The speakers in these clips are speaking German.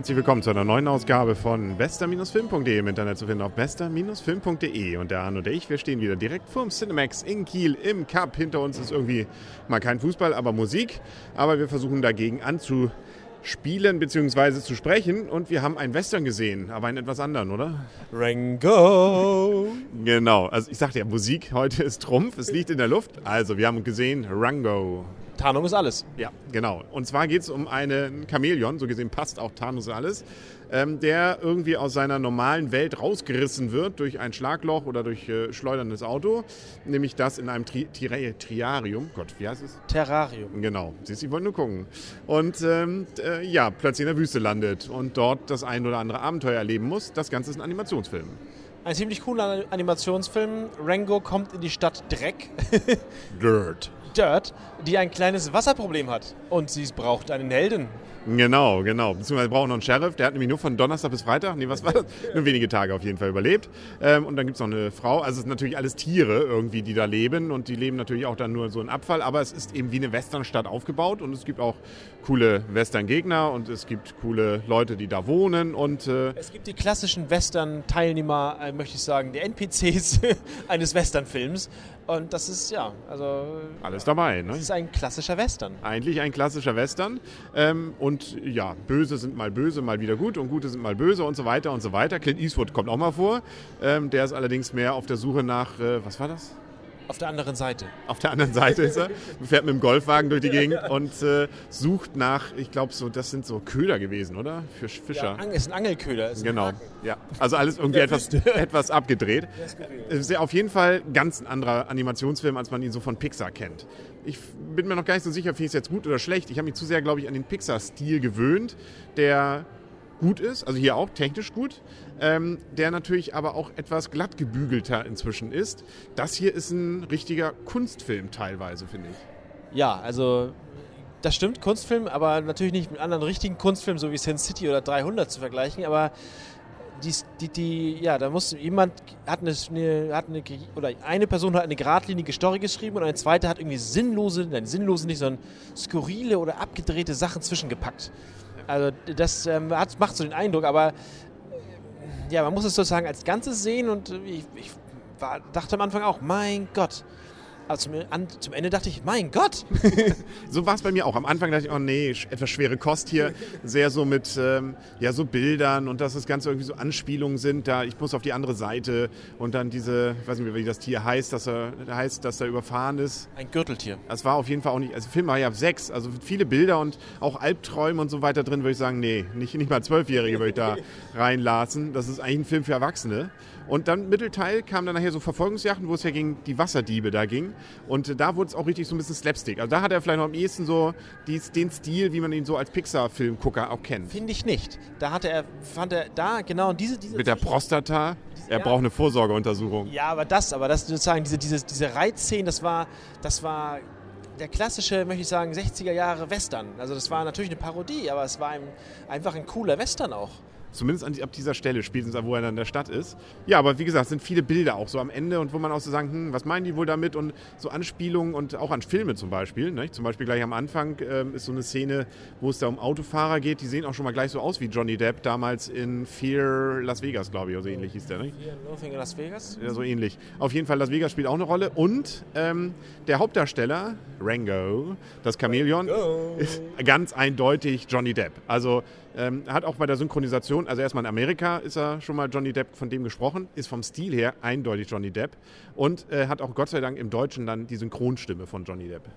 herzlich willkommen zu einer neuen Ausgabe von bester-film.de im Internet zu finden auf bester-film.de. Und der Arne und ich, wir stehen wieder direkt vorm Cinemax in Kiel im Cup. Hinter uns ist irgendwie mal kein Fußball, aber Musik. Aber wir versuchen dagegen anzuspielen bzw. zu sprechen. Und wir haben einen Western gesehen, aber einen etwas anderen, oder? Rango! Genau, also ich sagte ja, Musik heute ist Trumpf, es liegt in der Luft. Also wir haben gesehen Rango. Tarnung ist alles. Ja, genau. Und zwar geht es um einen Chamäleon, so gesehen passt auch Thanos alles, ähm, der irgendwie aus seiner normalen Welt rausgerissen wird durch ein Schlagloch oder durch äh, schleuderndes Auto, nämlich das in einem Tri Tri Triarium. Gott, wie heißt es? Terrarium. Genau, siehst du, ich wollte nur gucken. Und ähm, äh, ja, plötzlich in der Wüste landet und dort das ein oder andere Abenteuer erleben muss. Das Ganze ist ein Animationsfilm. Ein ziemlich cooler Animationsfilm. Rango kommt in die Stadt Dreck. Dirt. Dirt, die ein kleines Wasserproblem hat. Und sie braucht einen Helden. Genau, genau. Beziehungsweise wir brauchen noch einen Sheriff, der hat nämlich nur von Donnerstag bis Freitag, nee, was war das? Nur wenige Tage auf jeden Fall überlebt. Ähm, und dann gibt es noch eine Frau. Also es sind natürlich alles Tiere irgendwie, die da leben. Und die leben natürlich auch dann nur so in Abfall. Aber es ist eben wie eine Westernstadt aufgebaut. Und es gibt auch coole Western-Gegner und es gibt coole Leute, die da wohnen. Und, äh, es gibt die klassischen Western-Teilnehmer, äh, möchte ich sagen, die NPCs eines Western-Films. Und das ist, ja, also... Alles dabei, ne? Das ist ein klassischer Western. Eigentlich ein klassischer Western. Ähm, und ja, Böse sind mal böse, mal wieder gut und Gute sind mal böse und so weiter und so weiter. Clint Eastwood kommt auch mal vor. Ähm, der ist allerdings mehr auf der Suche nach, äh, was war das? Auf der anderen Seite. Auf der anderen Seite ist er, fährt mit dem Golfwagen durch die Gegend und äh, sucht nach, ich glaube, so, das sind so Köder gewesen, oder? Für Fischer. Ja, ist ein Angelköder. Ist genau, ja. Also alles irgendwie etwas, etwas abgedreht. Ist ja auf jeden Fall ganz ein anderer Animationsfilm, als man ihn so von Pixar kennt. Ich bin mir noch gar nicht so sicher, finde ich es jetzt gut oder schlecht. Ich habe mich zu sehr, glaube ich, an den Pixar-Stil gewöhnt, der gut ist, also hier auch technisch gut, ähm, der natürlich aber auch etwas glatt gebügelter inzwischen ist. Das hier ist ein richtiger Kunstfilm teilweise, finde ich. Ja, also das stimmt, Kunstfilm, aber natürlich nicht mit anderen richtigen Kunstfilmen, so wie Sin City oder 300 zu vergleichen, aber die, die, die, ja, da muss jemand hat eine, hat eine, oder eine Person hat eine geradlinige Story geschrieben und eine zweite hat irgendwie sinnlose, nein, sinnlose nicht, sondern skurrile oder abgedrehte Sachen zwischengepackt. Also das ähm, macht so den Eindruck, aber ja, man muss es sozusagen als Ganzes sehen und ich, ich war, dachte am Anfang auch, mein Gott, aber zum, an, zum Ende dachte ich, mein Gott. so war es bei mir auch. Am Anfang dachte ich, oh nee, etwas schwere Kost hier. Sehr so mit ähm, ja, so Bildern und dass das Ganze irgendwie so Anspielungen sind. Da, ich muss auf die andere Seite und dann diese, ich weiß nicht mehr, wie das Tier heißt, dass er heißt, dass er überfahren ist. Ein Gürteltier. Das war auf jeden Fall auch nicht, also Film war ja sechs, also viele Bilder und auch Albträume und so weiter drin, würde ich sagen, nee, nicht, nicht mal Zwölfjährige würde ich da reinlassen. Das ist eigentlich ein Film für Erwachsene. Und dann Mittelteil kam dann nachher so Verfolgungsjachten, wo es ja gegen die Wasserdiebe da ging. Und da wurde es auch richtig so ein bisschen Slapstick. Also da hat er vielleicht noch am ehesten so dies, den Stil, wie man ihn so als Pixar-Filmgucker auch kennt. Finde ich nicht. Da hatte er, fand er da genau diese. diese Mit der Prostata. Er ja. braucht eine Vorsorgeuntersuchung. Ja, aber das, aber das sozusagen, diese, diese, diese Reizszenen, das war, das war der klassische, möchte ich sagen, 60er Jahre Western. Also das war natürlich eine Parodie, aber es war ein, einfach ein cooler Western auch. Zumindest an, ab dieser Stelle, spätestens wo er dann in der Stadt ist. Ja, aber wie gesagt, es sind viele Bilder auch so am Ende und wo man auch so sagen, hm, was meinen die wohl damit? Und so Anspielungen und auch an Filme zum Beispiel. Ne? Zum Beispiel gleich am Anfang ähm, ist so eine Szene, wo es da um Autofahrer geht. Die sehen auch schon mal gleich so aus wie Johnny Depp damals in Fear Las Vegas, glaube ich, oder so ähnlich hieß der. Ne? Fear Nothing Las Vegas? Ja, so ähnlich. Auf jeden Fall, Las Vegas spielt auch eine Rolle. Und ähm, der Hauptdarsteller, Rango, das Chamäleon, ist ganz eindeutig Johnny Depp. Also ähm, hat auch bei der Synchronisation, also erstmal in Amerika ist er schon mal Johnny Depp von dem gesprochen, ist vom Stil her eindeutig Johnny Depp und äh, hat auch Gott sei Dank im Deutschen dann die Synchronstimme von Johnny Depp.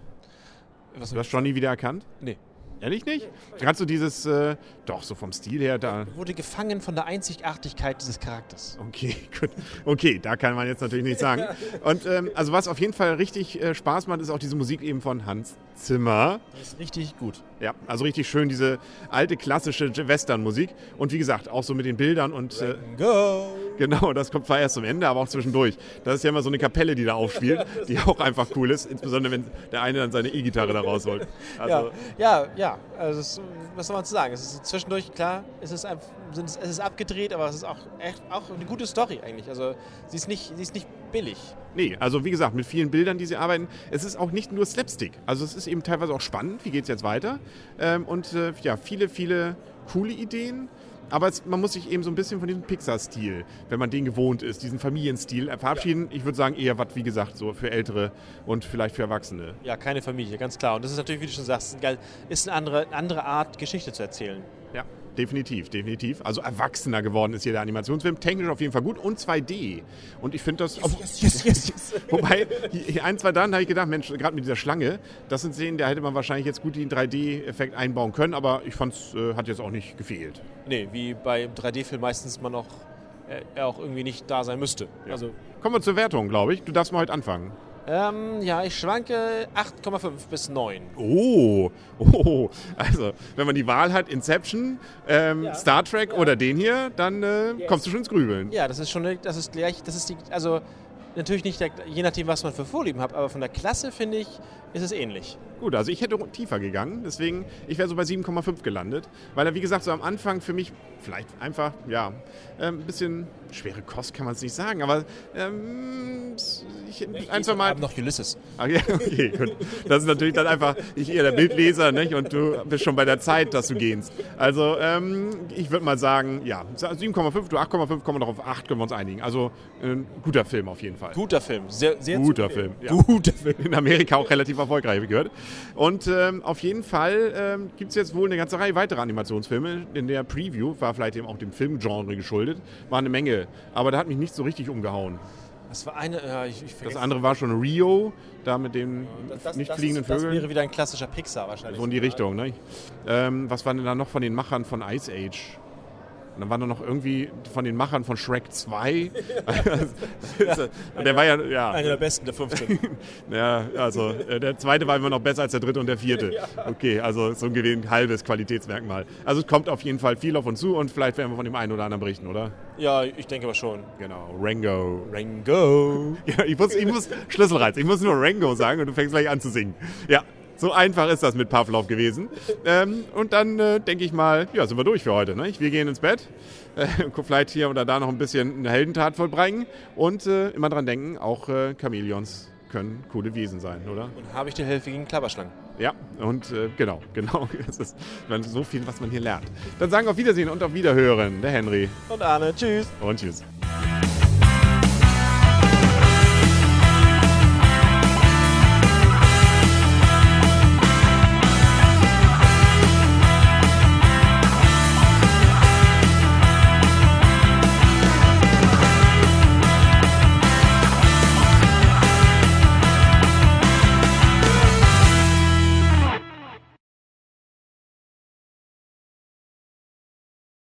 Was du hast Johnny wieder erkannt? Nee. Ehrlich nicht? Kannst du dieses, äh, doch, so vom Stil her da. Er wurde gefangen von der Einzigartigkeit dieses Charakters. Okay, gut. Okay, da kann man jetzt natürlich nichts sagen. Und ähm, also was auf jeden Fall richtig äh, Spaß macht, ist auch diese Musik eben von Hans Zimmer. Das ist richtig gut. Ja, also richtig schön, diese alte klassische Western-Musik. Und wie gesagt, auch so mit den Bildern und. Äh, Go! Genau, das kommt zwar erst zum Ende, aber auch zwischendurch. Das ist ja immer so eine Kapelle, die da aufspielt, die auch einfach cool ist. Insbesondere, wenn der eine dann seine E-Gitarre da rausholt. Also, ja, ja, ja also es, was soll man zu sagen? Es ist zwischendurch, klar, es ist, ein, es ist abgedreht, aber es ist auch echt auch eine gute Story eigentlich. Also sie ist nicht, sie ist nicht billig. Nee, also wie gesagt, mit vielen Bildern, die sie arbeiten. Es ist auch nicht nur Slapstick. Also es ist eben teilweise auch spannend, wie geht es jetzt weiter. Ähm, und äh, ja, viele, viele coole Ideen. Aber es, man muss sich eben so ein bisschen von diesem Pixar-Stil, wenn man den gewohnt ist, diesen Familienstil verabschieden. Ja. Ich würde sagen, eher was, wie gesagt, so für Ältere und vielleicht für Erwachsene. Ja, keine Familie, ganz klar. Und das ist natürlich, wie du schon sagst, ist eine andere, eine andere Art, Geschichte zu erzählen. Ja, definitiv, definitiv. Also erwachsener geworden ist hier der Animationsfilm. Technisch auf jeden Fall gut und 2D. Und ich finde das. Yes, yes, yes, yes, yes. Wobei, ein, zwei dann habe ich gedacht, Mensch, gerade mit dieser Schlange, das sind Szenen, da hätte man wahrscheinlich jetzt gut den 3D-Effekt einbauen können, aber ich fand es äh, hat jetzt auch nicht gefehlt. Nee, wie bei 3D-Film meistens man auch, äh, er auch irgendwie nicht da sein müsste. Ja. Also Kommen wir zur Wertung, glaube ich. Du darfst mal heute anfangen. Ähm, ja, ich schwanke 8,5 bis 9. Oh, oh, also wenn man die Wahl hat, Inception, ähm, ja. Star Trek ja. oder den hier, dann äh, yes. kommst du schon ins Grübeln. Ja, das ist schon, das ist gleich, das ist die, also natürlich nicht, der, je nachdem, was man für Vorlieben hat, aber von der Klasse finde ich, ist es ähnlich. Gut, also ich hätte tiefer gegangen, deswegen, ich wäre so bei 7,5 gelandet, weil er, wie gesagt, so am Anfang für mich vielleicht einfach, ja, äh, ein bisschen schwere Kost kann man es nicht sagen, aber ähm, ich, ich ein, zwei Mal. noch Ulysses. Ja, okay, gut. Das ist natürlich dann einfach, ich eher der Bildleser, nicht? Und du bist schon bei der Zeit, dass du gehst. Also, ähm, ich würde mal sagen, ja, 7,5, du 8,5, kommen wir noch auf 8, können wir uns einigen. Also, ein guter Film auf jeden Fall. Guter Film, sehr, sehr Guter Film. Ja. Guter Film. In Amerika auch relativ erfolgreich, wie gehört. Und ähm, auf jeden Fall ähm, gibt es jetzt wohl eine ganze Reihe weiterer Animationsfilme. In der Preview war vielleicht eben auch dem Filmgenre geschuldet, war eine Menge. Aber da hat mich nicht so richtig umgehauen. Das war eine, ja, ich, ich Das andere war schon Rio, da mit den das, nicht das fliegenden ist, Vögeln. Das wäre wieder ein klassischer Pixar wahrscheinlich. So in die Richtung, ne? Ähm, was war denn da noch von den Machern von Ice Age? Und dann war da noch irgendwie von den Machern von Shrek 2. der war ja, ja. Einer der besten der 15. ja, also äh, der zweite war immer noch besser als der dritte und der vierte. Okay, also so ein halbes Qualitätsmerkmal. Also es kommt auf jeden Fall viel auf uns zu und vielleicht werden wir von dem einen oder anderen berichten, oder? Ja, ich denke aber schon. Genau, Rango. Rango. Ja, ich muss, ich muss Schlüsselreiz, ich muss nur Rango sagen und du fängst gleich an zu singen. Ja, so einfach ist das mit Pavlov gewesen. Ähm, und dann äh, denke ich mal, ja, sind wir durch für heute. Ne? Wir gehen ins Bett, äh, vielleicht hier oder da noch ein bisschen eine Heldentat vollbringen und äh, immer dran denken, auch äh, Chamäleons können coole Wesen sein, oder? Und habe ich die Hilfe gegen Klapperschlangen. Ja, und äh, genau, genau. Es ist so viel, was man hier lernt. Dann sagen wir auf Wiedersehen und auf Wiederhören, der Henry. Und Arne. Tschüss. Und tschüss.